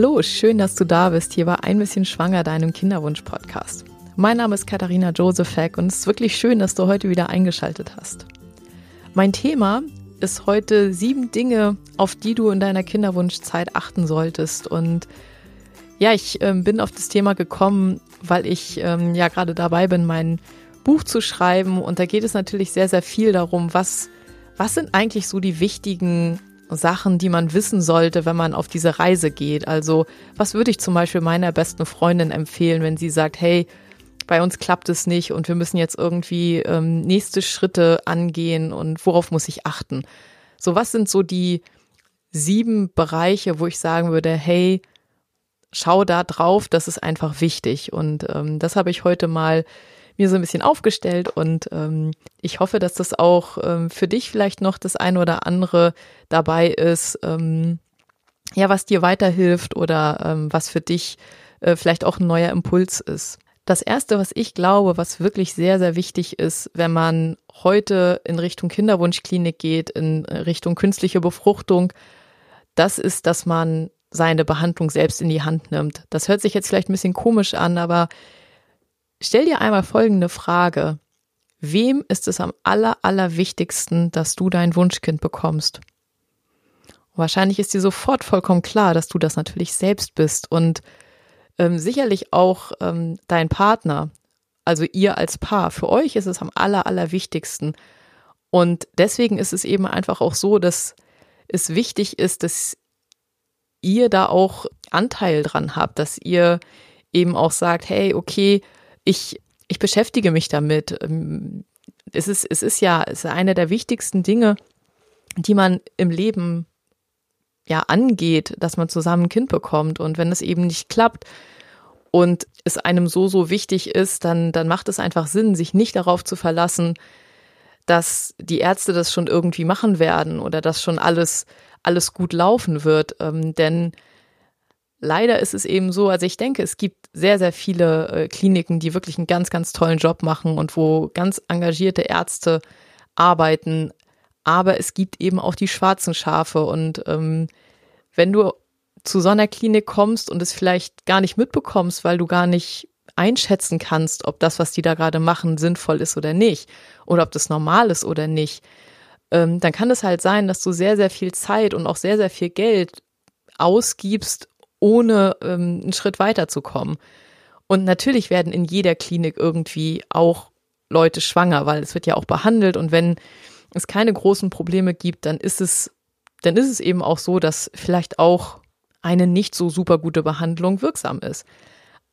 Hallo, schön, dass du da bist hier bei Ein bisschen schwanger, deinem Kinderwunsch-Podcast. Mein Name ist Katharina Josephek und es ist wirklich schön, dass du heute wieder eingeschaltet hast. Mein Thema ist heute sieben Dinge, auf die du in deiner Kinderwunschzeit achten solltest. Und ja, ich ähm, bin auf das Thema gekommen, weil ich ähm, ja gerade dabei bin, mein Buch zu schreiben. Und da geht es natürlich sehr, sehr viel darum, was, was sind eigentlich so die wichtigen Sachen, die man wissen sollte, wenn man auf diese Reise geht. Also, was würde ich zum Beispiel meiner besten Freundin empfehlen, wenn sie sagt, hey, bei uns klappt es nicht und wir müssen jetzt irgendwie ähm, nächste Schritte angehen und worauf muss ich achten? So, was sind so die sieben Bereiche, wo ich sagen würde, hey, schau da drauf, das ist einfach wichtig. Und ähm, das habe ich heute mal mir so ein bisschen aufgestellt und ähm, ich hoffe, dass das auch ähm, für dich vielleicht noch das eine oder andere dabei ist, ähm, ja, was dir weiterhilft oder ähm, was für dich äh, vielleicht auch ein neuer Impuls ist. Das erste, was ich glaube, was wirklich sehr, sehr wichtig ist, wenn man heute in Richtung Kinderwunschklinik geht, in Richtung künstliche Befruchtung, das ist, dass man seine Behandlung selbst in die Hand nimmt. Das hört sich jetzt vielleicht ein bisschen komisch an, aber Stell dir einmal folgende Frage. Wem ist es am aller, allerwichtigsten, dass du dein Wunschkind bekommst? Wahrscheinlich ist dir sofort vollkommen klar, dass du das natürlich selbst bist und ähm, sicherlich auch ähm, dein Partner, also ihr als Paar. Für euch ist es am aller, allerwichtigsten. Und deswegen ist es eben einfach auch so, dass es wichtig ist, dass ihr da auch Anteil dran habt, dass ihr eben auch sagt, hey, okay, ich, ich beschäftige mich damit. Ähm, es ist, es ist ja es ist eine der wichtigsten Dinge, die man im Leben ja angeht, dass man zusammen ein Kind bekommt. Und wenn es eben nicht klappt und es einem so, so wichtig ist, dann, dann macht es einfach Sinn, sich nicht darauf zu verlassen, dass die Ärzte das schon irgendwie machen werden oder dass schon alles, alles gut laufen wird. Ähm, denn leider ist es eben so, also ich denke, es gibt sehr, sehr viele äh, Kliniken, die wirklich einen ganz, ganz tollen Job machen und wo ganz engagierte Ärzte arbeiten. Aber es gibt eben auch die schwarzen Schafe. Und ähm, wenn du zu so einer Klinik kommst und es vielleicht gar nicht mitbekommst, weil du gar nicht einschätzen kannst, ob das, was die da gerade machen, sinnvoll ist oder nicht, oder ob das normal ist oder nicht, ähm, dann kann es halt sein, dass du sehr, sehr viel Zeit und auch sehr, sehr viel Geld ausgibst, ohne ähm, einen Schritt weiterzukommen. Und natürlich werden in jeder Klinik irgendwie auch Leute schwanger, weil es wird ja auch behandelt und wenn es keine großen Probleme gibt, dann ist es, dann ist es eben auch so, dass vielleicht auch eine nicht so super gute Behandlung wirksam ist.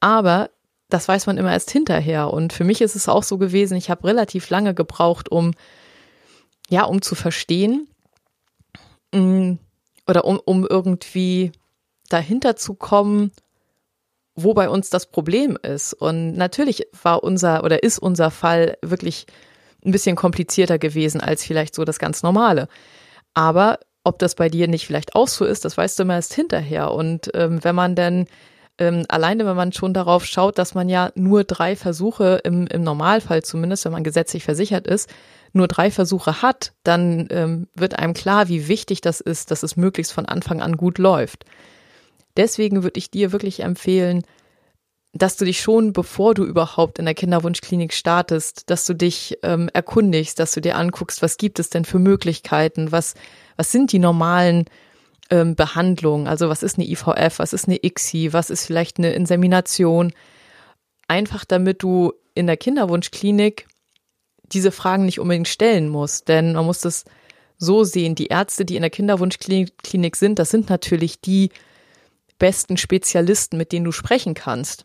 Aber das weiß man immer erst hinterher. Und für mich ist es auch so gewesen, ich habe relativ lange gebraucht, um, ja, um zu verstehen mm, oder um, um irgendwie dahinter zu kommen, wo bei uns das Problem ist. Und natürlich war unser oder ist unser Fall wirklich ein bisschen komplizierter gewesen als vielleicht so das ganz normale. Aber ob das bei dir nicht vielleicht auch so ist, das weißt du immer erst hinterher. Und ähm, wenn man dann ähm, alleine, wenn man schon darauf schaut, dass man ja nur drei Versuche im, im Normalfall zumindest, wenn man gesetzlich versichert ist, nur drei Versuche hat, dann ähm, wird einem klar, wie wichtig das ist, dass es möglichst von Anfang an gut läuft. Deswegen würde ich dir wirklich empfehlen, dass du dich schon, bevor du überhaupt in der Kinderwunschklinik startest, dass du dich ähm, erkundigst, dass du dir anguckst, was gibt es denn für Möglichkeiten, was, was sind die normalen ähm, Behandlungen, also was ist eine IVF, was ist eine ICSI, was ist vielleicht eine Insemination, einfach damit du in der Kinderwunschklinik diese Fragen nicht unbedingt stellen musst, denn man muss das so sehen, die Ärzte, die in der Kinderwunschklinik sind, das sind natürlich die, besten Spezialisten, mit denen du sprechen kannst.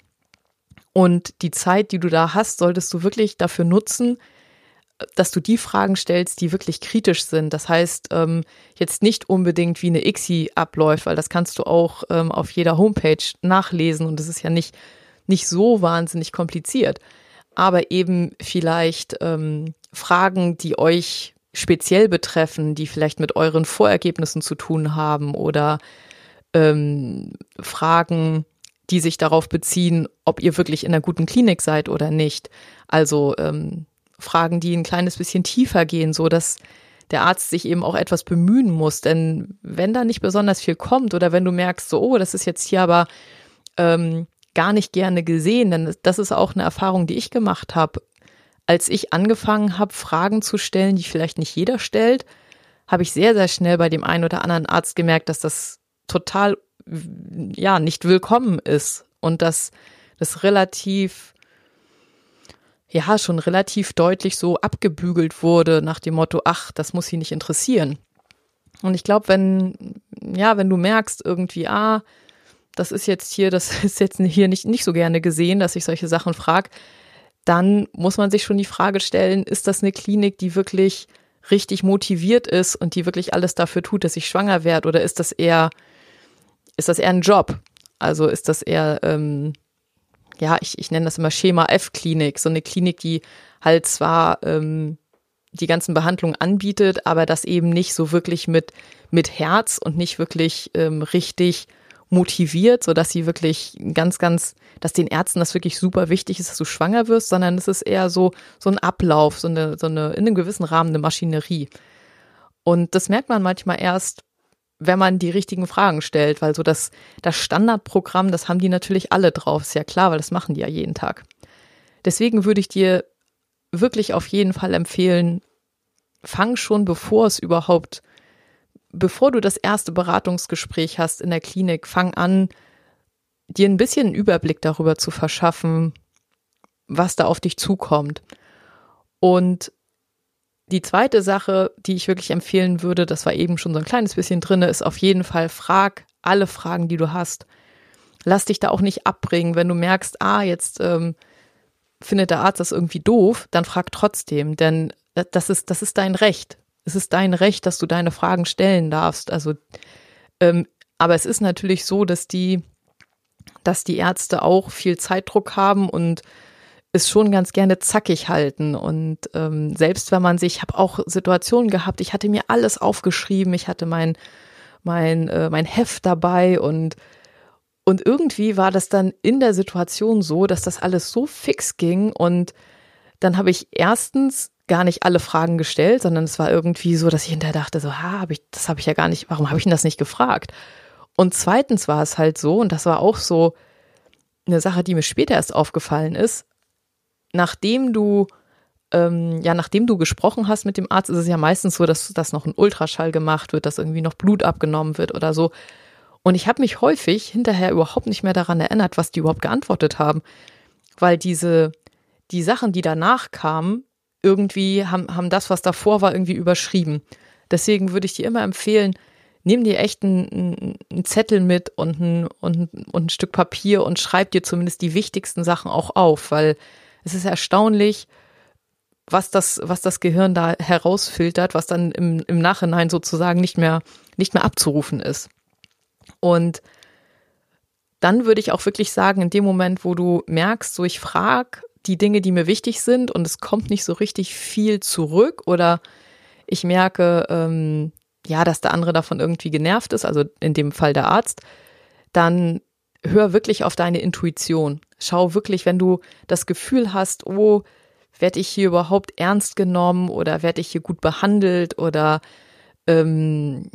Und die Zeit, die du da hast, solltest du wirklich dafür nutzen, dass du die Fragen stellst, die wirklich kritisch sind. Das heißt, ähm, jetzt nicht unbedingt wie eine ICSI abläuft, weil das kannst du auch ähm, auf jeder Homepage nachlesen und das ist ja nicht, nicht so wahnsinnig kompliziert. Aber eben vielleicht ähm, Fragen, die euch speziell betreffen, die vielleicht mit euren Vorergebnissen zu tun haben oder ähm, Fragen, die sich darauf beziehen, ob ihr wirklich in einer guten Klinik seid oder nicht. Also ähm, Fragen, die ein kleines bisschen tiefer gehen, so dass der Arzt sich eben auch etwas bemühen muss. Denn wenn da nicht besonders viel kommt oder wenn du merkst, so, oh, das ist jetzt hier aber ähm, gar nicht gerne gesehen, denn das ist auch eine Erfahrung, die ich gemacht habe. Als ich angefangen habe, Fragen zu stellen, die vielleicht nicht jeder stellt, habe ich sehr, sehr schnell bei dem einen oder anderen Arzt gemerkt, dass das total, ja, nicht willkommen ist und dass das relativ, ja, schon relativ deutlich so abgebügelt wurde nach dem Motto, ach, das muss sie nicht interessieren. Und ich glaube, wenn, ja, wenn du merkst irgendwie, ah, das ist jetzt hier, das ist jetzt hier nicht, nicht so gerne gesehen, dass ich solche Sachen frage, dann muss man sich schon die Frage stellen, ist das eine Klinik, die wirklich richtig motiviert ist und die wirklich alles dafür tut, dass ich schwanger werde? Oder ist das eher, ist das eher ein Job? Also ist das eher, ähm, ja, ich, ich nenne das immer Schema F-Klinik, so eine Klinik, die halt zwar ähm, die ganzen Behandlungen anbietet, aber das eben nicht so wirklich mit, mit Herz und nicht wirklich ähm, richtig motiviert, so dass sie wirklich ganz, ganz, dass den Ärzten das wirklich super wichtig ist, dass du schwanger wirst, sondern es ist eher so, so ein Ablauf, so eine, so eine, in einem gewissen Rahmen eine Maschinerie. Und das merkt man manchmal erst, wenn man die richtigen Fragen stellt, weil so das, das Standardprogramm, das haben die natürlich alle drauf, ist ja klar, weil das machen die ja jeden Tag. Deswegen würde ich dir wirklich auf jeden Fall empfehlen, fang schon, bevor es überhaupt bevor du das erste Beratungsgespräch hast in der Klinik, fang an, dir ein bisschen einen Überblick darüber zu verschaffen, was da auf dich zukommt. Und die zweite Sache, die ich wirklich empfehlen würde, das war eben schon so ein kleines bisschen drin, ist auf jeden Fall frag alle Fragen, die du hast. Lass dich da auch nicht abbringen, wenn du merkst, ah, jetzt ähm, findet der Arzt das irgendwie doof, dann frag trotzdem, denn das ist, das ist dein Recht es ist dein Recht, dass du deine Fragen stellen darfst. Also, ähm, aber es ist natürlich so, dass die, dass die Ärzte auch viel Zeitdruck haben und es schon ganz gerne zackig halten. Und ähm, selbst wenn man sich, ich habe auch Situationen gehabt, ich hatte mir alles aufgeschrieben, ich hatte mein, mein, äh, mein Heft dabei und und irgendwie war das dann in der Situation so, dass das alles so fix ging und dann habe ich erstens gar nicht alle Fragen gestellt, sondern es war irgendwie so, dass ich hinterher dachte, so, ha, hab ich, das habe ich ja gar nicht, warum habe ich denn das nicht gefragt? Und zweitens war es halt so, und das war auch so eine Sache, die mir später erst aufgefallen ist, nachdem du ähm, ja, nachdem du gesprochen hast mit dem Arzt, ist es ja meistens so, dass, dass noch ein Ultraschall gemacht wird, dass irgendwie noch Blut abgenommen wird oder so. Und ich habe mich häufig hinterher überhaupt nicht mehr daran erinnert, was die überhaupt geantwortet haben, weil diese die Sachen, die danach kamen, irgendwie haben, haben das, was davor war, irgendwie überschrieben. Deswegen würde ich dir immer empfehlen, nimm dir echt einen, einen Zettel mit und ein, und, und ein Stück Papier und schreib dir zumindest die wichtigsten Sachen auch auf, weil es ist erstaunlich, was das, was das Gehirn da herausfiltert, was dann im, im Nachhinein sozusagen nicht mehr, nicht mehr abzurufen ist. Und dann würde ich auch wirklich sagen, in dem Moment, wo du merkst, so ich frage die Dinge, die mir wichtig sind und es kommt nicht so richtig viel zurück oder ich merke, ähm, ja, dass der andere davon irgendwie genervt ist, also in dem Fall der Arzt, dann hör wirklich auf deine Intuition. Schau wirklich, wenn du das Gefühl hast, oh, werde ich hier überhaupt ernst genommen oder werde ich hier gut behandelt oder ähm,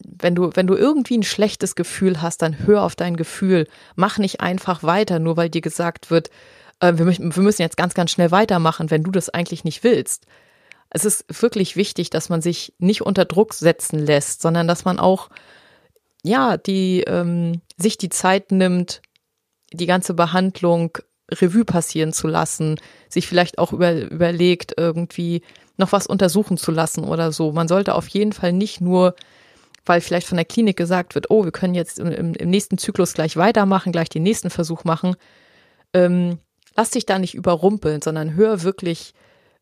wenn du, wenn du irgendwie ein schlechtes Gefühl hast, dann hör auf dein Gefühl. Mach nicht einfach weiter, nur weil dir gesagt wird, äh, wir, wir müssen jetzt ganz, ganz schnell weitermachen, wenn du das eigentlich nicht willst. Es ist wirklich wichtig, dass man sich nicht unter Druck setzen lässt, sondern dass man auch, ja, die, ähm, sich die Zeit nimmt, die ganze Behandlung Revue passieren zu lassen, sich vielleicht auch über, überlegt, irgendwie noch was untersuchen zu lassen oder so. Man sollte auf jeden Fall nicht nur, weil vielleicht von der Klinik gesagt wird, oh, wir können jetzt im, im nächsten Zyklus gleich weitermachen, gleich den nächsten Versuch machen, ähm, lass dich da nicht überrumpeln, sondern hör wirklich,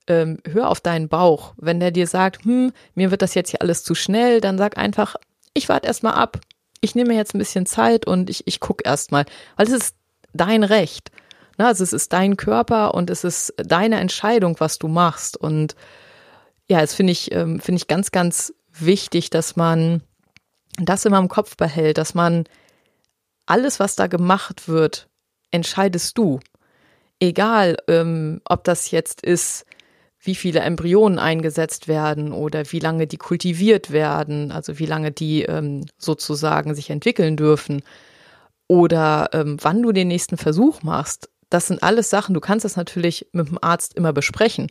ähm, hör auf deinen Bauch. Wenn der dir sagt, hm, mir wird das jetzt hier alles zu schnell, dann sag einfach, ich warte erstmal ab. Ich nehme jetzt ein bisschen Zeit und ich, ich gucke erstmal. Weil es ist dein Recht. Na, also es ist dein Körper und es ist deine Entscheidung, was du machst. Und ja, das finde ich, ähm, finde ich ganz, ganz wichtig, dass man das immer im Kopf behält, dass man alles, was da gemacht wird, entscheidest du egal, ähm, ob das jetzt ist, wie viele Embryonen eingesetzt werden oder wie lange die kultiviert werden, also wie lange die ähm, sozusagen sich entwickeln dürfen oder ähm, wann du den nächsten Versuch machst. Das sind alles Sachen, du kannst das natürlich mit dem Arzt immer besprechen,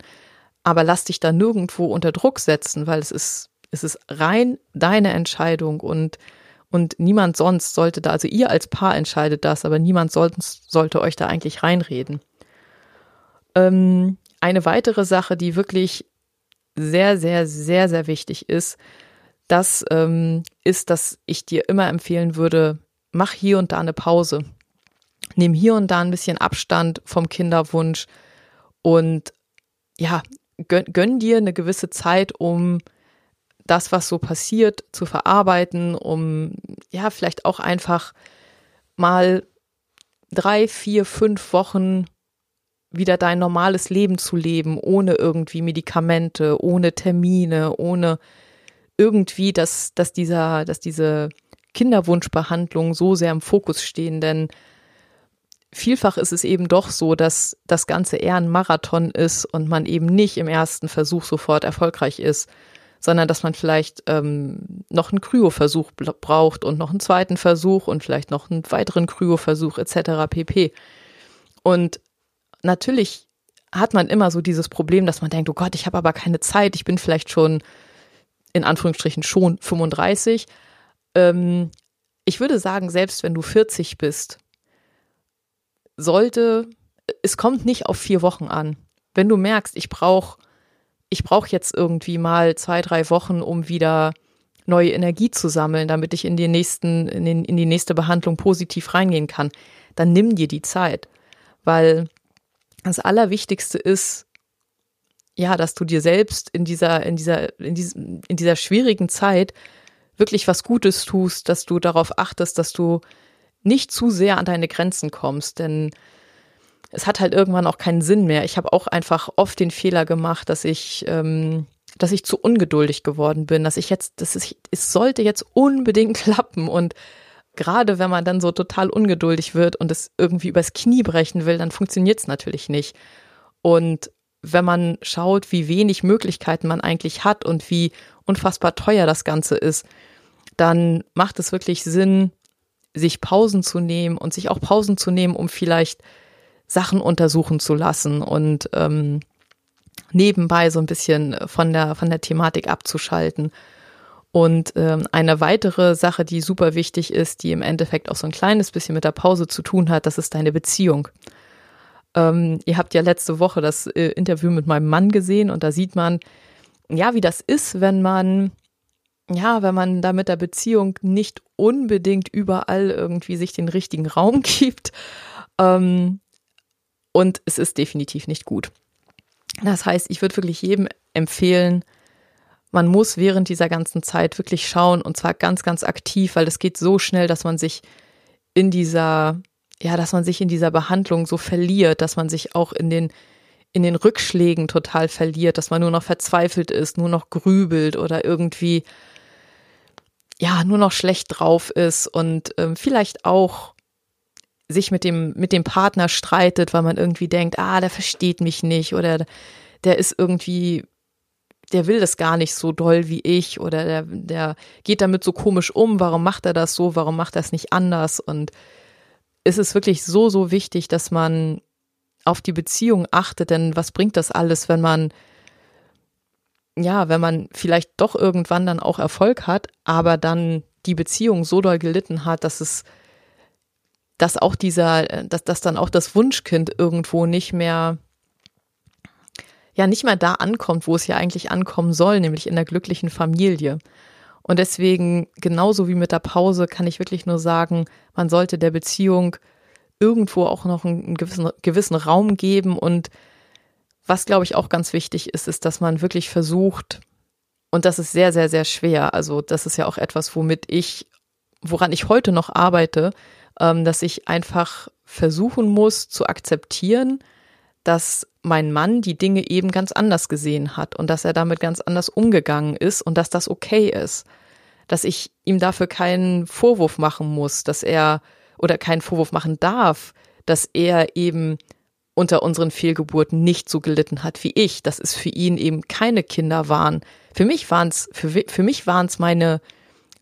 aber lass dich da nirgendwo unter Druck setzen, weil es ist, es ist rein deine Entscheidung und, und niemand sonst sollte da, also ihr als Paar entscheidet das, aber niemand sonst sollte euch da eigentlich reinreden. Ähm, eine weitere Sache, die wirklich sehr, sehr, sehr, sehr wichtig ist, das ähm, ist, dass ich dir immer empfehlen würde, mach hier und da eine Pause. Nimm hier und da ein bisschen Abstand vom Kinderwunsch und ja, gönn, gönn dir eine gewisse Zeit, um das, was so passiert, zu verarbeiten, um ja, vielleicht auch einfach mal drei, vier, fünf Wochen wieder dein normales Leben zu leben, ohne irgendwie Medikamente, ohne Termine, ohne irgendwie, dass, dass dieser, dass diese Kinderwunschbehandlungen so sehr im Fokus stehen, denn vielfach ist es eben doch so, dass das Ganze eher ein Marathon ist und man eben nicht im ersten Versuch sofort erfolgreich ist, sondern dass man vielleicht ähm, noch einen Kryoversuch braucht und noch einen zweiten Versuch und vielleicht noch einen weiteren Kryoversuch etc. pp. Und natürlich hat man immer so dieses Problem, dass man denkt, oh Gott, ich habe aber keine Zeit, ich bin vielleicht schon in Anführungsstrichen schon 35. Ähm, ich würde sagen, selbst wenn du 40 bist, sollte, es kommt nicht auf vier Wochen an. Wenn du merkst, ich brauche ich brauche jetzt irgendwie mal zwei, drei Wochen, um wieder neue Energie zu sammeln, damit ich in die nächsten, in, den, in die nächste Behandlung positiv reingehen kann, dann nimm dir die Zeit. Weil das Allerwichtigste ist, ja, dass du dir selbst in dieser, in dieser, in diesem, in dieser schwierigen Zeit wirklich was Gutes tust, dass du darauf achtest, dass du nicht zu sehr an deine Grenzen kommst, denn es hat halt irgendwann auch keinen Sinn mehr. Ich habe auch einfach oft den Fehler gemacht, dass ich, ähm, dass ich zu ungeduldig geworden bin, dass ich jetzt, dass es, es sollte jetzt unbedingt klappen und gerade wenn man dann so total ungeduldig wird und es irgendwie übers Knie brechen will, dann funktioniert es natürlich nicht. Und wenn man schaut, wie wenig Möglichkeiten man eigentlich hat und wie unfassbar teuer das Ganze ist, dann macht es wirklich Sinn, sich Pausen zu nehmen und sich auch Pausen zu nehmen, um vielleicht Sachen untersuchen zu lassen und ähm, nebenbei so ein bisschen von der von der Thematik abzuschalten und ähm, eine weitere Sache, die super wichtig ist, die im Endeffekt auch so ein kleines bisschen mit der Pause zu tun hat, das ist deine Beziehung. Ähm, ihr habt ja letzte Woche das äh, Interview mit meinem Mann gesehen und da sieht man, ja, wie das ist, wenn man, ja, wenn man da mit der Beziehung nicht unbedingt überall irgendwie sich den richtigen Raum gibt. Ähm, und es ist definitiv nicht gut. Das heißt, ich würde wirklich jedem empfehlen, man muss während dieser ganzen Zeit wirklich schauen und zwar ganz, ganz aktiv, weil es geht so schnell, dass man sich in dieser, ja, dass man sich in dieser Behandlung so verliert, dass man sich auch in den, in den Rückschlägen total verliert, dass man nur noch verzweifelt ist, nur noch grübelt oder irgendwie, ja, nur noch schlecht drauf ist und ähm, vielleicht auch sich mit dem, mit dem Partner streitet, weil man irgendwie denkt, ah, der versteht mich nicht oder der ist irgendwie der will das gar nicht so doll wie ich oder der, der geht damit so komisch um, warum macht er das so, warum macht er es nicht anders? Und es ist wirklich so, so wichtig, dass man auf die Beziehung achtet, denn was bringt das alles, wenn man, ja, wenn man vielleicht doch irgendwann dann auch Erfolg hat, aber dann die Beziehung so doll gelitten hat, dass es, dass auch dieser, dass, dass dann auch das Wunschkind irgendwo nicht mehr ja nicht mehr da ankommt, wo es ja eigentlich ankommen soll, nämlich in der glücklichen Familie. Und deswegen, genauso wie mit der Pause, kann ich wirklich nur sagen, man sollte der Beziehung irgendwo auch noch einen gewissen, gewissen Raum geben. Und was, glaube ich, auch ganz wichtig ist, ist, dass man wirklich versucht, und das ist sehr, sehr, sehr schwer. Also das ist ja auch etwas, womit ich, woran ich heute noch arbeite, ähm, dass ich einfach versuchen muss zu akzeptieren, dass mein Mann die Dinge eben ganz anders gesehen hat und dass er damit ganz anders umgegangen ist und dass das okay ist. Dass ich ihm dafür keinen Vorwurf machen muss, dass er oder keinen Vorwurf machen darf, dass er eben unter unseren Fehlgeburten nicht so gelitten hat wie ich, dass es für ihn eben keine Kinder waren. Für mich waren es für, für mich waren es meine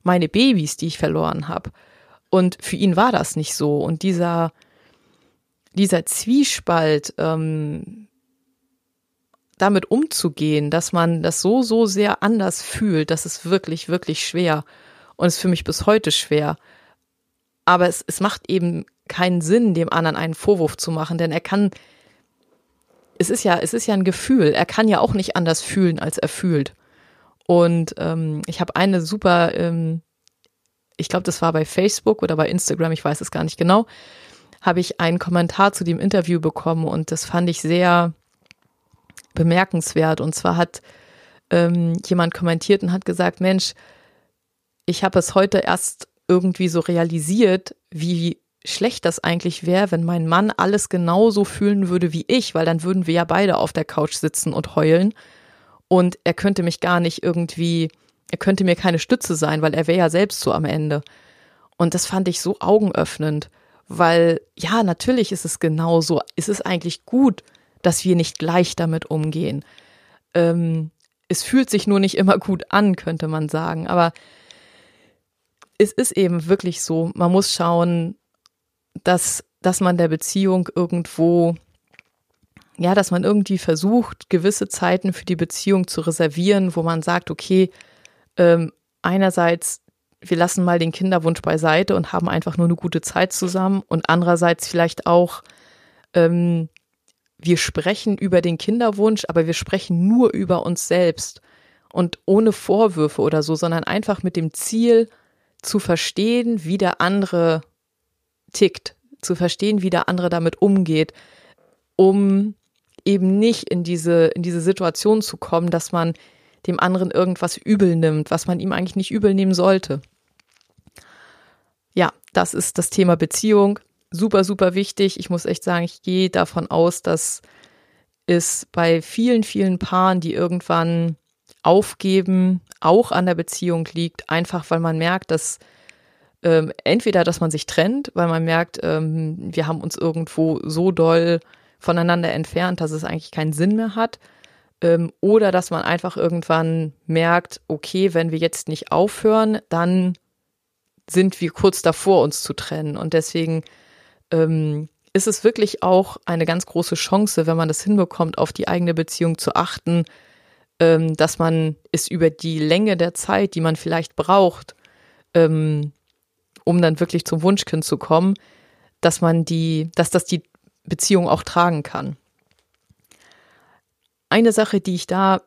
meine Babys, die ich verloren habe. Und für ihn war das nicht so. Und dieser dieser Zwiespalt, ähm, damit umzugehen, dass man das so so sehr anders fühlt, das ist wirklich wirklich schwer und ist für mich bis heute schwer. Aber es, es macht eben keinen Sinn, dem anderen einen Vorwurf zu machen, denn er kann, es ist ja, es ist ja ein Gefühl, er kann ja auch nicht anders fühlen, als er fühlt. Und ähm, ich habe eine super, ähm, ich glaube, das war bei Facebook oder bei Instagram, ich weiß es gar nicht genau, habe ich einen Kommentar zu dem Interview bekommen und das fand ich sehr bemerkenswert. Und zwar hat ähm, jemand kommentiert und hat gesagt, Mensch, ich habe es heute erst irgendwie so realisiert, wie schlecht das eigentlich wäre, wenn mein Mann alles genauso fühlen würde wie ich, weil dann würden wir ja beide auf der Couch sitzen und heulen und er könnte mich gar nicht irgendwie, er könnte mir keine Stütze sein, weil er wäre ja selbst so am Ende. Und das fand ich so augenöffnend, weil ja, natürlich ist es genauso, ist es eigentlich gut, dass wir nicht gleich damit umgehen. Ähm, es fühlt sich nur nicht immer gut an, könnte man sagen, aber es ist eben wirklich so, man muss schauen, dass, dass man der Beziehung irgendwo, ja, dass man irgendwie versucht, gewisse Zeiten für die Beziehung zu reservieren, wo man sagt, okay, ähm, einerseits, wir lassen mal den Kinderwunsch beiseite und haben einfach nur eine gute Zeit zusammen. Und andererseits vielleicht auch, ähm, wir sprechen über den Kinderwunsch, aber wir sprechen nur über uns selbst und ohne Vorwürfe oder so, sondern einfach mit dem Ziel zu verstehen, wie der andere tickt, zu verstehen, wie der andere damit umgeht, um eben nicht in diese, in diese Situation zu kommen, dass man dem anderen irgendwas übel nimmt, was man ihm eigentlich nicht übel nehmen sollte. Ja, das ist das Thema Beziehung. Super, super wichtig. Ich muss echt sagen, ich gehe davon aus, dass es bei vielen, vielen Paaren, die irgendwann aufgeben, auch an der Beziehung liegt, einfach weil man merkt, dass ähm, entweder, dass man sich trennt, weil man merkt, ähm, wir haben uns irgendwo so doll voneinander entfernt, dass es eigentlich keinen Sinn mehr hat. Ähm, oder dass man einfach irgendwann merkt, okay, wenn wir jetzt nicht aufhören, dann sind wir kurz davor, uns zu trennen. Und deswegen ähm, ist es wirklich auch eine ganz große Chance, wenn man das hinbekommt, auf die eigene Beziehung zu achten, ähm, dass man es über die Länge der Zeit, die man vielleicht braucht, ähm, um dann wirklich zum Wunschkind zu kommen, dass man die, dass das die Beziehung auch tragen kann. Eine Sache, die ich da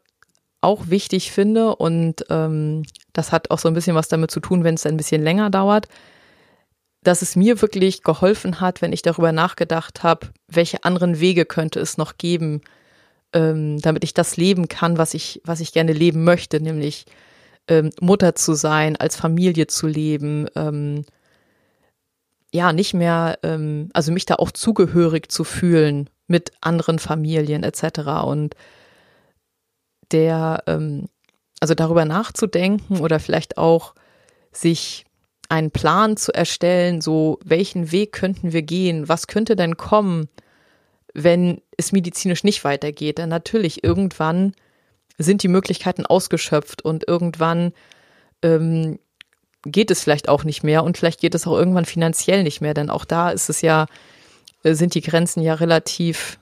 auch wichtig finde und ähm, das hat auch so ein bisschen was damit zu tun, wenn es ein bisschen länger dauert, dass es mir wirklich geholfen hat, wenn ich darüber nachgedacht habe, welche anderen Wege könnte es noch geben, ähm, damit ich das leben kann, was ich, was ich gerne leben möchte, nämlich ähm, Mutter zu sein, als Familie zu leben, ähm, ja, nicht mehr, ähm, also mich da auch zugehörig zu fühlen mit anderen Familien etc. Und der, ähm, also darüber nachzudenken oder vielleicht auch sich einen Plan zu erstellen, so welchen Weg könnten wir gehen, was könnte denn kommen, wenn es medizinisch nicht weitergeht. Denn natürlich irgendwann sind die Möglichkeiten ausgeschöpft und irgendwann ähm, geht es vielleicht auch nicht mehr und vielleicht geht es auch irgendwann finanziell nicht mehr, denn auch da ist es ja, sind die Grenzen ja relativ,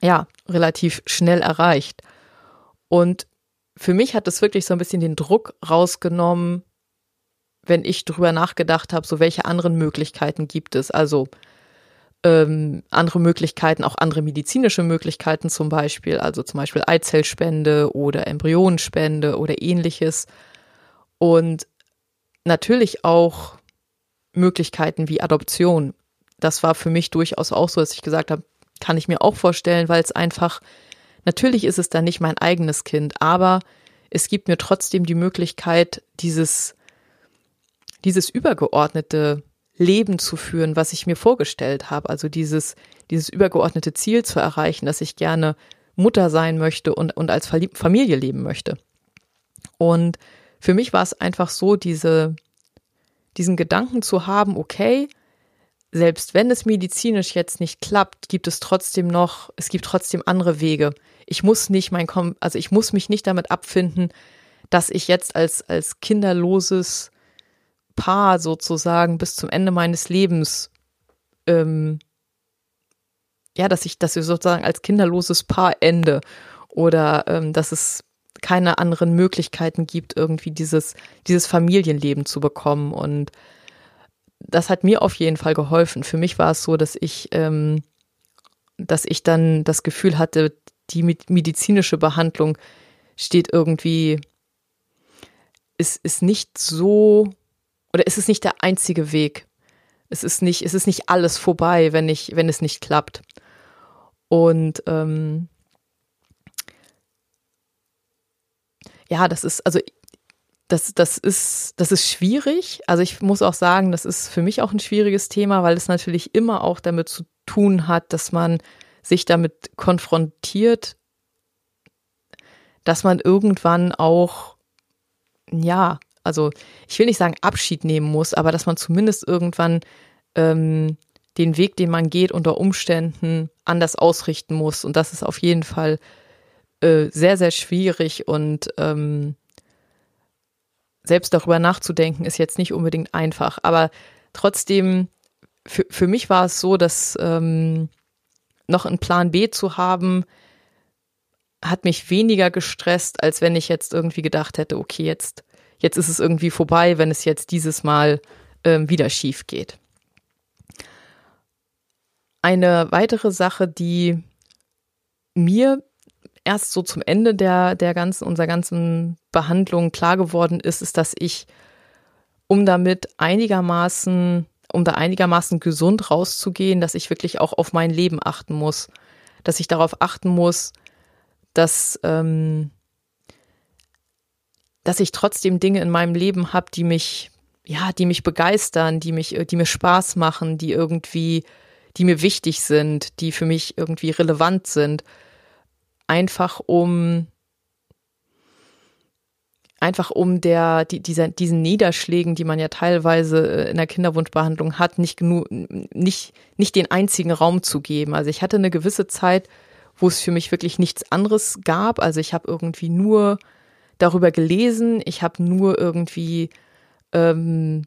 ja, relativ schnell erreicht. Und für mich hat es wirklich so ein bisschen den Druck rausgenommen, wenn ich drüber nachgedacht habe, so welche anderen Möglichkeiten gibt es. Also ähm, andere Möglichkeiten, auch andere medizinische Möglichkeiten zum Beispiel, also zum Beispiel Eizellspende oder Embryonenspende oder ähnliches. Und natürlich auch Möglichkeiten wie Adoption. Das war für mich durchaus auch so, dass ich gesagt habe, kann ich mir auch vorstellen, weil es einfach, natürlich ist es dann nicht mein eigenes Kind, aber es gibt mir trotzdem die Möglichkeit, dieses, dieses übergeordnete Leben zu führen, was ich mir vorgestellt habe. Also dieses, dieses übergeordnete Ziel zu erreichen, dass ich gerne Mutter sein möchte und, und als Familie leben möchte. Und für mich war es einfach so, diese, diesen Gedanken zu haben, okay, selbst wenn es medizinisch jetzt nicht klappt, gibt es trotzdem noch, es gibt trotzdem andere Wege. Ich muss nicht mein, also ich muss mich nicht damit abfinden, dass ich jetzt als, als kinderloses Paar sozusagen bis zum Ende meines Lebens, ähm, ja, dass ich, dass wir sozusagen als kinderloses Paar ende oder ähm, dass es keine anderen Möglichkeiten gibt, irgendwie dieses, dieses Familienleben zu bekommen. Und das hat mir auf jeden Fall geholfen. Für mich war es so, dass ich, ähm, dass ich dann das Gefühl hatte, die medizinische Behandlung steht irgendwie, ist, ist nicht so, oder ist es nicht der einzige Weg. Es ist nicht, es ist nicht alles vorbei, wenn ich, wenn es nicht klappt. Und ähm, ja, das ist, also das, das ist, das ist schwierig. Also ich muss auch sagen, das ist für mich auch ein schwieriges Thema, weil es natürlich immer auch damit zu tun hat, dass man sich damit konfrontiert, dass man irgendwann auch, ja, also ich will nicht sagen Abschied nehmen muss, aber dass man zumindest irgendwann ähm, den Weg, den man geht, unter Umständen anders ausrichten muss. Und das ist auf jeden Fall äh, sehr, sehr schwierig und ähm, selbst darüber nachzudenken, ist jetzt nicht unbedingt einfach. Aber trotzdem, für, für mich war es so, dass ähm, noch einen Plan B zu haben, hat mich weniger gestresst, als wenn ich jetzt irgendwie gedacht hätte, okay, jetzt, jetzt ist es irgendwie vorbei, wenn es jetzt dieses Mal ähm, wieder schief geht. Eine weitere Sache, die mir erst so zum Ende der, der ganzen, unserer ganzen Behandlung klar geworden ist, ist, dass ich, um damit einigermaßen, um da einigermaßen gesund rauszugehen, dass ich wirklich auch auf mein Leben achten muss. Dass ich darauf achten muss, dass, ähm, dass ich trotzdem Dinge in meinem Leben habe, die mich, ja, die mich begeistern, die mich, die mir Spaß machen, die irgendwie, die mir wichtig sind, die für mich irgendwie relevant sind einfach um einfach um der die, dieser, diesen Niederschlägen, die man ja teilweise äh, in der Kinderwunschbehandlung hat, nicht genug nicht nicht den einzigen Raum zu geben. Also ich hatte eine gewisse Zeit, wo es für mich wirklich nichts anderes gab. Also ich habe irgendwie nur darüber gelesen, ich habe nur irgendwie ähm,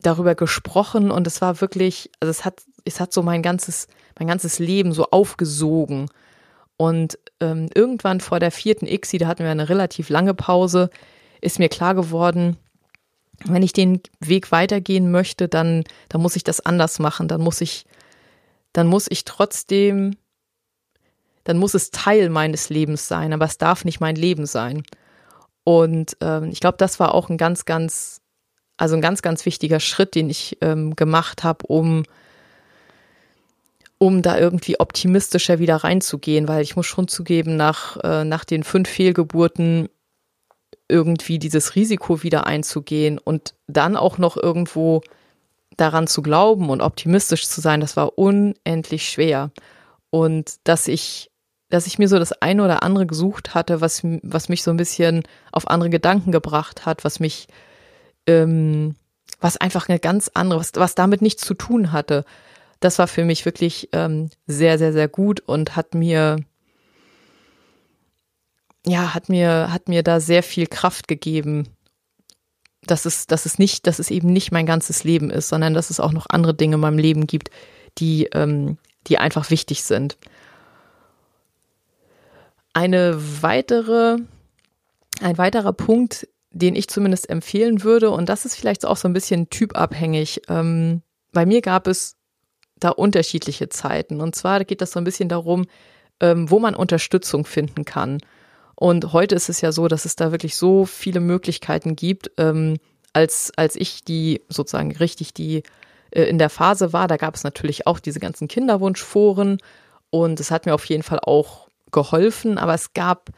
darüber gesprochen und es war wirklich, also es hat es hat so mein ganzes mein ganzes Leben so aufgesogen. Und ähm, irgendwann vor der vierten ICSI, da hatten wir eine relativ lange Pause, ist mir klar geworden, wenn ich den Weg weitergehen möchte, dann, dann muss ich das anders machen. Dann muss ich, dann muss ich trotzdem, dann muss es Teil meines Lebens sein, aber es darf nicht mein Leben sein. Und ähm, ich glaube, das war auch ein ganz, ganz, also ein ganz, ganz wichtiger Schritt, den ich ähm, gemacht habe, um um da irgendwie optimistischer wieder reinzugehen, weil ich muss schon zugeben, nach, äh, nach den fünf Fehlgeburten irgendwie dieses Risiko wieder einzugehen und dann auch noch irgendwo daran zu glauben und optimistisch zu sein, das war unendlich schwer. Und dass ich, dass ich mir so das eine oder andere gesucht hatte, was, was mich so ein bisschen auf andere Gedanken gebracht hat, was mich, ähm, was einfach eine ganz andere, was, was damit nichts zu tun hatte das war für mich wirklich ähm, sehr, sehr, sehr gut und hat mir, ja, hat mir, hat mir da sehr viel Kraft gegeben, dass es, dass es nicht, dass es eben nicht mein ganzes Leben ist, sondern dass es auch noch andere Dinge in meinem Leben gibt, die, ähm, die einfach wichtig sind. Eine weitere, ein weiterer Punkt, den ich zumindest empfehlen würde, und das ist vielleicht auch so ein bisschen typabhängig. Ähm, bei mir gab es da unterschiedliche Zeiten. Und zwar geht das so ein bisschen darum, ähm, wo man Unterstützung finden kann. Und heute ist es ja so, dass es da wirklich so viele Möglichkeiten gibt. Ähm, als, als ich die sozusagen richtig die äh, in der Phase war, da gab es natürlich auch diese ganzen Kinderwunschforen und es hat mir auf jeden Fall auch geholfen, aber es gab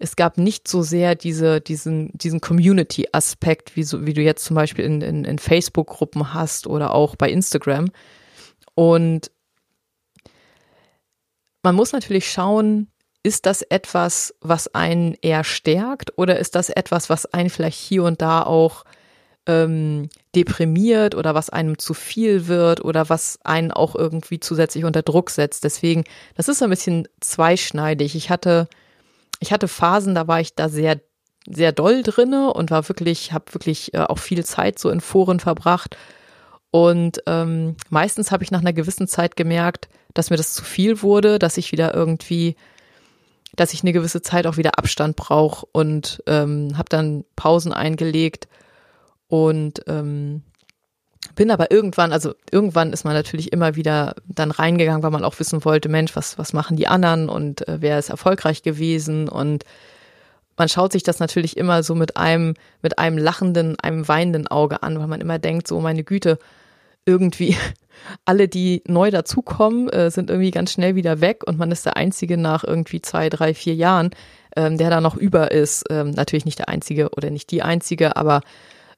es gab nicht so sehr diese, diesen, diesen Community-Aspekt, wie, so, wie du jetzt zum Beispiel in, in, in Facebook-Gruppen hast oder auch bei Instagram. Und man muss natürlich schauen, ist das etwas, was einen eher stärkt oder ist das etwas, was einen vielleicht hier und da auch ähm, deprimiert oder was einem zu viel wird oder was einen auch irgendwie zusätzlich unter Druck setzt. Deswegen, das ist ein bisschen zweischneidig. Ich hatte, ich hatte Phasen, da war ich da sehr, sehr doll drinne und war wirklich, habe wirklich äh, auch viel Zeit so in Foren verbracht. Und ähm, meistens habe ich nach einer gewissen Zeit gemerkt, dass mir das zu viel wurde, dass ich wieder irgendwie, dass ich eine gewisse Zeit auch wieder Abstand brauche und ähm, habe dann Pausen eingelegt und ähm, bin aber irgendwann, also irgendwann ist man natürlich immer wieder dann reingegangen, weil man auch wissen wollte, Mensch, was, was machen die anderen und äh, wer ist erfolgreich gewesen? Und man schaut sich das natürlich immer so mit einem, mit einem lachenden, einem weinenden Auge an, weil man immer denkt, so meine Güte, irgendwie alle, die neu dazukommen, äh, sind irgendwie ganz schnell wieder weg und man ist der Einzige nach irgendwie zwei, drei, vier Jahren, ähm, der da noch über ist. Ähm, natürlich nicht der Einzige oder nicht die Einzige, aber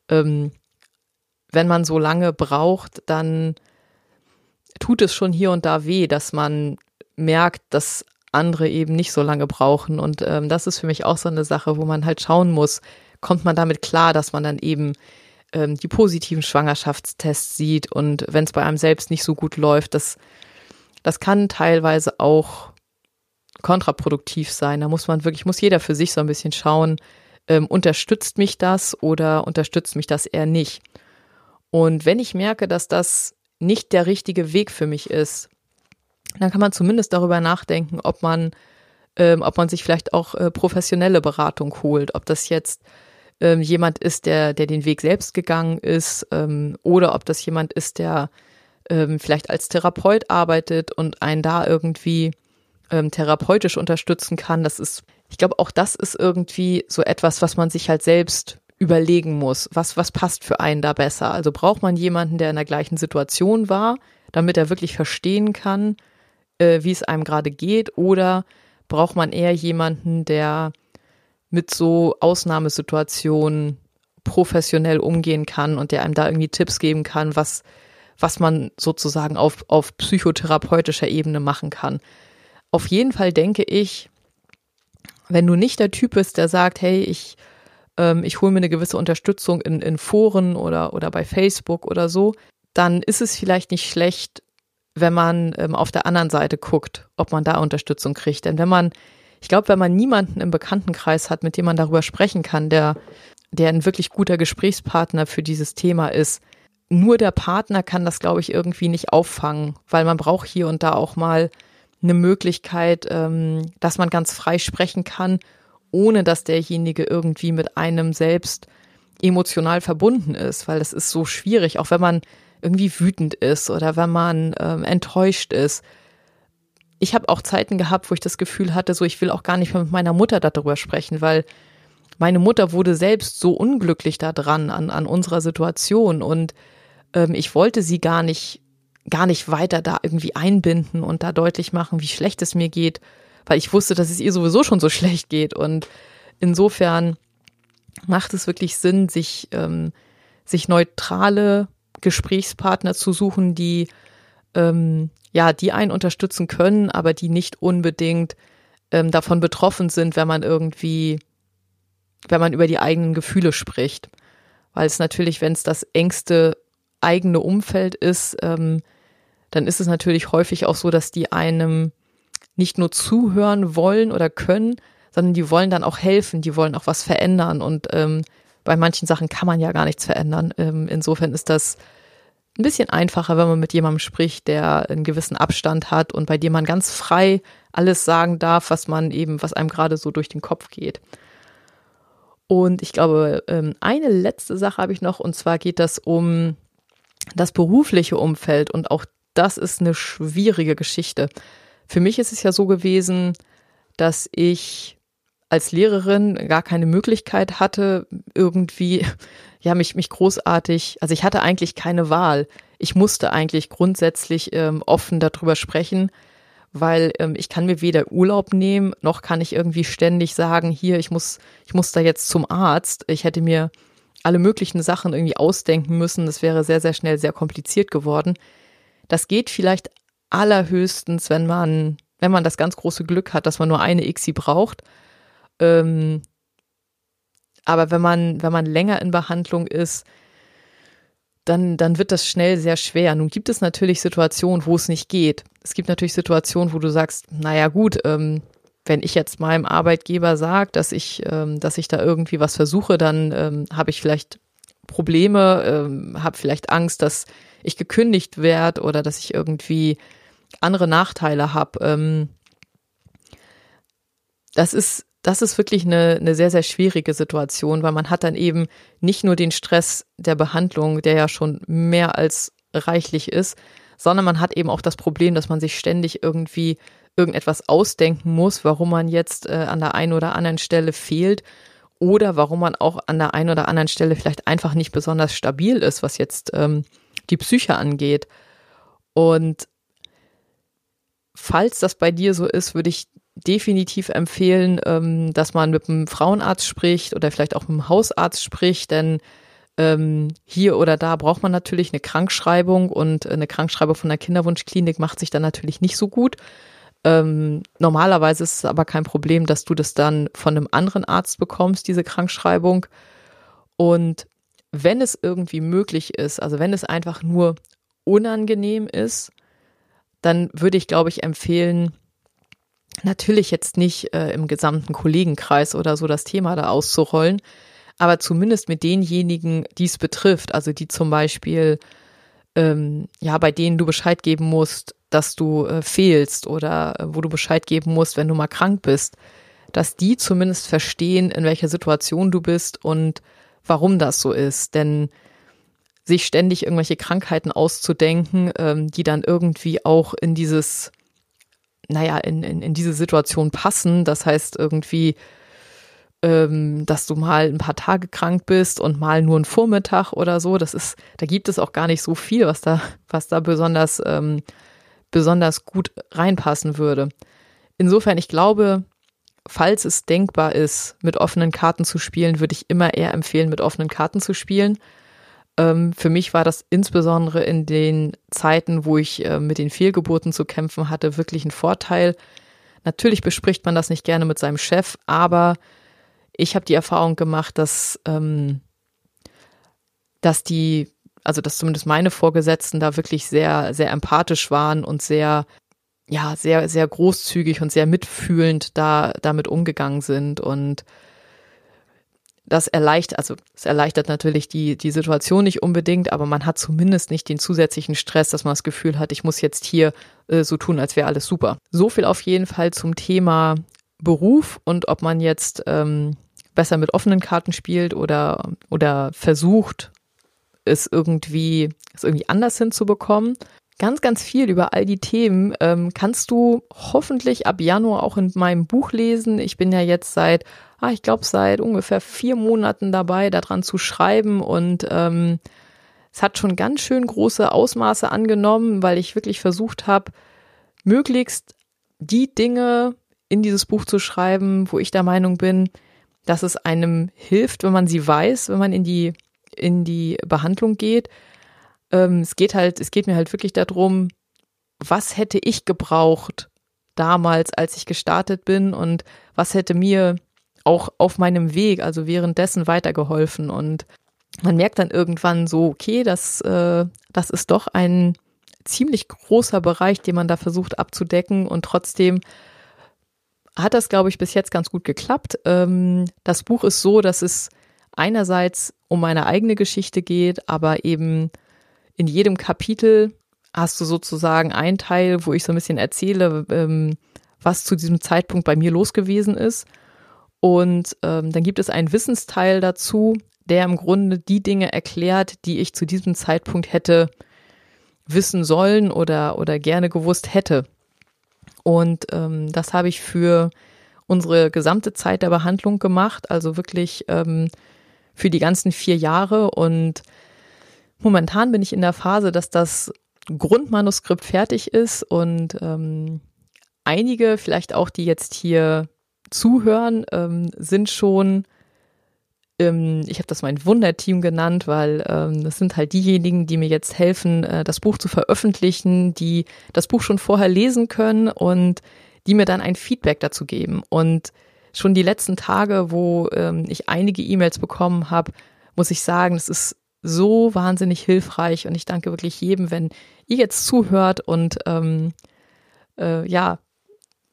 ähm, wenn man so lange braucht, dann tut es schon hier und da weh, dass man merkt, dass andere eben nicht so lange brauchen. Und ähm, das ist für mich auch so eine Sache, wo man halt schauen muss, kommt man damit klar, dass man dann eben ähm, die positiven Schwangerschaftstests sieht und wenn es bei einem selbst nicht so gut läuft, das, das kann teilweise auch kontraproduktiv sein. Da muss man wirklich, muss jeder für sich so ein bisschen schauen, ähm, unterstützt mich das oder unterstützt mich das eher nicht. Und wenn ich merke, dass das nicht der richtige Weg für mich ist, dann kann man zumindest darüber nachdenken, ob man, ähm, ob man sich vielleicht auch äh, professionelle Beratung holt, ob das jetzt ähm, jemand ist, der, der den Weg selbst gegangen ist, ähm, oder ob das jemand ist, der ähm, vielleicht als Therapeut arbeitet und einen da irgendwie ähm, therapeutisch unterstützen kann. Das ist, ich glaube, auch das ist irgendwie so etwas, was man sich halt selbst überlegen muss. Was, was passt für einen da besser? Also braucht man jemanden, der in der gleichen Situation war, damit er wirklich verstehen kann, äh, wie es einem gerade geht, oder braucht man eher jemanden, der mit so Ausnahmesituationen professionell umgehen kann und der einem da irgendwie Tipps geben kann, was, was man sozusagen auf, auf psychotherapeutischer Ebene machen kann. Auf jeden Fall denke ich, wenn du nicht der Typ bist, der sagt, hey, ich, ähm, ich hole mir eine gewisse Unterstützung in, in Foren oder, oder bei Facebook oder so, dann ist es vielleicht nicht schlecht, wenn man ähm, auf der anderen Seite guckt, ob man da Unterstützung kriegt. Denn wenn man ich glaube, wenn man niemanden im Bekanntenkreis hat, mit dem man darüber sprechen kann, der, der ein wirklich guter Gesprächspartner für dieses Thema ist, nur der Partner kann das, glaube ich, irgendwie nicht auffangen, weil man braucht hier und da auch mal eine Möglichkeit, ähm, dass man ganz frei sprechen kann, ohne dass derjenige irgendwie mit einem selbst emotional verbunden ist, weil das ist so schwierig, auch wenn man irgendwie wütend ist oder wenn man ähm, enttäuscht ist ich habe auch Zeiten gehabt, wo ich das Gefühl hatte, so ich will auch gar nicht mehr mit meiner Mutter darüber sprechen, weil meine Mutter wurde selbst so unglücklich da dran an, an unserer Situation und ähm, ich wollte sie gar nicht, gar nicht weiter da irgendwie einbinden und da deutlich machen, wie schlecht es mir geht, weil ich wusste, dass es ihr sowieso schon so schlecht geht und insofern macht es wirklich Sinn, sich, ähm, sich neutrale Gesprächspartner zu suchen, die ähm, ja, die einen unterstützen können, aber die nicht unbedingt ähm, davon betroffen sind, wenn man irgendwie, wenn man über die eigenen Gefühle spricht. Weil es natürlich, wenn es das engste eigene Umfeld ist, ähm, dann ist es natürlich häufig auch so, dass die einem nicht nur zuhören wollen oder können, sondern die wollen dann auch helfen, die wollen auch was verändern. Und ähm, bei manchen Sachen kann man ja gar nichts verändern. Ähm, insofern ist das ein bisschen einfacher, wenn man mit jemandem spricht, der einen gewissen Abstand hat und bei dem man ganz frei alles sagen darf, was man eben, was einem gerade so durch den Kopf geht. Und ich glaube, ähm, eine letzte Sache habe ich noch, und zwar geht das um das berufliche Umfeld. Und auch das ist eine schwierige Geschichte. Für mich ist es ja so gewesen, dass ich als Lehrerin gar keine Möglichkeit hatte, irgendwie, ja, mich, mich großartig, also ich hatte eigentlich keine Wahl. Ich musste eigentlich grundsätzlich ähm, offen darüber sprechen, weil ähm, ich kann mir weder Urlaub nehmen, noch kann ich irgendwie ständig sagen, hier, ich muss, ich muss da jetzt zum Arzt. Ich hätte mir alle möglichen Sachen irgendwie ausdenken müssen. Das wäre sehr, sehr schnell sehr kompliziert geworden. Das geht vielleicht allerhöchstens, wenn man, wenn man das ganz große Glück hat, dass man nur eine ICSI braucht ähm, aber wenn man, wenn man länger in Behandlung ist, dann, dann wird das schnell sehr schwer. Nun gibt es natürlich Situationen, wo es nicht geht. Es gibt natürlich Situationen, wo du sagst, naja gut, ähm, wenn ich jetzt meinem Arbeitgeber sage, dass ich, ähm, dass ich da irgendwie was versuche, dann ähm, habe ich vielleicht Probleme, ähm, habe vielleicht Angst, dass ich gekündigt werde oder dass ich irgendwie andere Nachteile habe. Ähm, das ist das ist wirklich eine, eine sehr, sehr schwierige Situation, weil man hat dann eben nicht nur den Stress der Behandlung, der ja schon mehr als reichlich ist, sondern man hat eben auch das Problem, dass man sich ständig irgendwie irgendetwas ausdenken muss, warum man jetzt äh, an der einen oder anderen Stelle fehlt oder warum man auch an der einen oder anderen Stelle vielleicht einfach nicht besonders stabil ist, was jetzt ähm, die Psyche angeht. Und falls das bei dir so ist, würde ich definitiv empfehlen, ähm, dass man mit einem Frauenarzt spricht oder vielleicht auch mit einem Hausarzt spricht, denn ähm, hier oder da braucht man natürlich eine Krankschreibung und eine Krankschreibung von der Kinderwunschklinik macht sich dann natürlich nicht so gut. Ähm, normalerweise ist es aber kein Problem, dass du das dann von einem anderen Arzt bekommst, diese Krankschreibung. Und wenn es irgendwie möglich ist, also wenn es einfach nur unangenehm ist, dann würde ich, glaube ich, empfehlen, Natürlich jetzt nicht äh, im gesamten Kollegenkreis oder so das Thema da auszurollen, aber zumindest mit denjenigen, die es betrifft, also die zum Beispiel, ähm, ja, bei denen du Bescheid geben musst, dass du äh, fehlst oder äh, wo du Bescheid geben musst, wenn du mal krank bist, dass die zumindest verstehen, in welcher Situation du bist und warum das so ist. Denn sich ständig irgendwelche Krankheiten auszudenken, ähm, die dann irgendwie auch in dieses naja, in, in, in diese Situation passen. Das heißt irgendwie, ähm, dass du mal ein paar Tage krank bist und mal nur einen Vormittag oder so. Das ist, da gibt es auch gar nicht so viel, was da, was da besonders, ähm, besonders gut reinpassen würde. Insofern, ich glaube, falls es denkbar ist, mit offenen Karten zu spielen, würde ich immer eher empfehlen, mit offenen Karten zu spielen. Ähm, für mich war das insbesondere in den Zeiten, wo ich äh, mit den Fehlgeburten zu kämpfen hatte, wirklich ein Vorteil. Natürlich bespricht man das nicht gerne mit seinem Chef, aber ich habe die Erfahrung gemacht, dass, ähm, dass die, also dass zumindest meine Vorgesetzten da wirklich sehr, sehr empathisch waren und sehr, ja, sehr, sehr großzügig und sehr mitfühlend da damit umgegangen sind und das erleichtert, also es erleichtert natürlich die, die Situation nicht unbedingt, aber man hat zumindest nicht den zusätzlichen Stress, dass man das Gefühl hat, ich muss jetzt hier äh, so tun, als wäre alles super. So viel auf jeden Fall zum Thema Beruf und ob man jetzt ähm, besser mit offenen Karten spielt oder, oder versucht, es irgendwie, es irgendwie anders hinzubekommen. Ganz, ganz viel über all die Themen ähm, kannst du hoffentlich ab Januar auch in meinem Buch lesen. Ich bin ja jetzt seit ah, ich glaube, seit ungefähr vier Monaten dabei, daran zu schreiben und ähm, es hat schon ganz schön große Ausmaße angenommen, weil ich wirklich versucht habe, möglichst die Dinge in dieses Buch zu schreiben, wo ich der Meinung bin, dass es einem hilft, wenn man sie weiß, wenn man in die, in die Behandlung geht. Ähm, es geht halt, es geht mir halt wirklich darum, was hätte ich gebraucht damals, als ich gestartet bin und was hätte mir auch auf meinem Weg, also währenddessen weitergeholfen. Und man merkt dann irgendwann so, okay, das, äh, das ist doch ein ziemlich großer Bereich, den man da versucht abzudecken und trotzdem hat das, glaube ich, bis jetzt ganz gut geklappt. Ähm, das Buch ist so, dass es einerseits um meine eigene Geschichte geht, aber eben in jedem Kapitel hast du sozusagen einen Teil, wo ich so ein bisschen erzähle, ähm, was zu diesem Zeitpunkt bei mir los gewesen ist. Und ähm, dann gibt es einen Wissensteil dazu, der im Grunde die Dinge erklärt, die ich zu diesem Zeitpunkt hätte wissen sollen oder, oder gerne gewusst hätte. Und ähm, das habe ich für unsere gesamte Zeit der Behandlung gemacht, also wirklich ähm, für die ganzen vier Jahre. Und momentan bin ich in der Phase, dass das Grundmanuskript fertig ist und ähm, einige, vielleicht auch die jetzt hier zuhören, ähm, sind schon, ähm, ich habe das mein Wunderteam genannt, weil ähm, das sind halt diejenigen, die mir jetzt helfen, äh, das Buch zu veröffentlichen, die das Buch schon vorher lesen können und die mir dann ein Feedback dazu geben. Und schon die letzten Tage, wo ähm, ich einige E-Mails bekommen habe, muss ich sagen, es ist so wahnsinnig hilfreich und ich danke wirklich jedem, wenn ihr jetzt zuhört und ähm, äh, ja,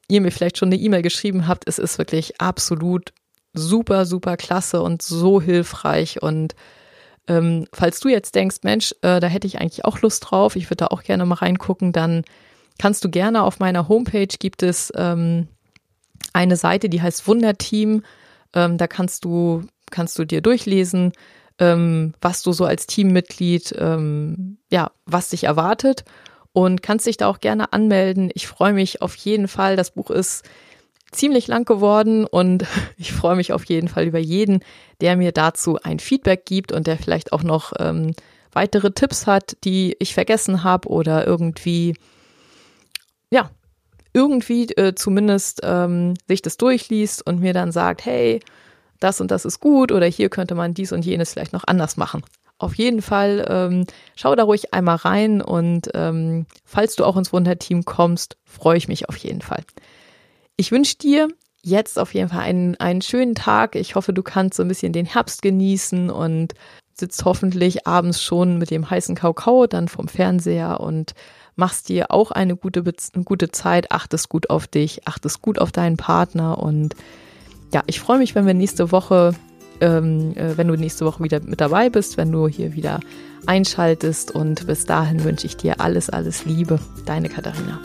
ihr mir vielleicht schon eine E-Mail geschrieben habt. Es ist wirklich absolut super, super klasse und so hilfreich. Und ähm, falls du jetzt denkst, Mensch, äh, da hätte ich eigentlich auch Lust drauf, ich würde da auch gerne mal reingucken, dann kannst du gerne auf meiner Homepage gibt es ähm, eine Seite, die heißt Wunderteam. Ähm, da kannst du, kannst du dir durchlesen, ähm, was du so als Teammitglied, ähm, ja, was dich erwartet und kannst dich da auch gerne anmelden. Ich freue mich auf jeden Fall. Das Buch ist ziemlich lang geworden und ich freue mich auf jeden Fall über jeden, der mir dazu ein Feedback gibt und der vielleicht auch noch ähm, weitere Tipps hat, die ich vergessen habe oder irgendwie, ja, irgendwie äh, zumindest ähm, sich das durchliest und mir dann sagt, hey, das und das ist gut oder hier könnte man dies und jenes vielleicht noch anders machen. Auf jeden Fall ähm, schau da ruhig einmal rein und ähm, falls du auch ins Wunderteam kommst, freue ich mich auf jeden Fall. Ich wünsche dir jetzt auf jeden Fall einen, einen schönen Tag. Ich hoffe, du kannst so ein bisschen den Herbst genießen und sitzt hoffentlich abends schon mit dem heißen Kakao dann vom Fernseher und machst dir auch eine gute, eine gute Zeit, achtest gut auf dich, achtest gut auf deinen Partner und ja, ich freue mich, wenn wir nächste Woche, ähm, äh, wenn du nächste Woche wieder mit dabei bist, wenn du hier wieder einschaltest und bis dahin wünsche ich dir alles, alles Liebe. Deine Katharina.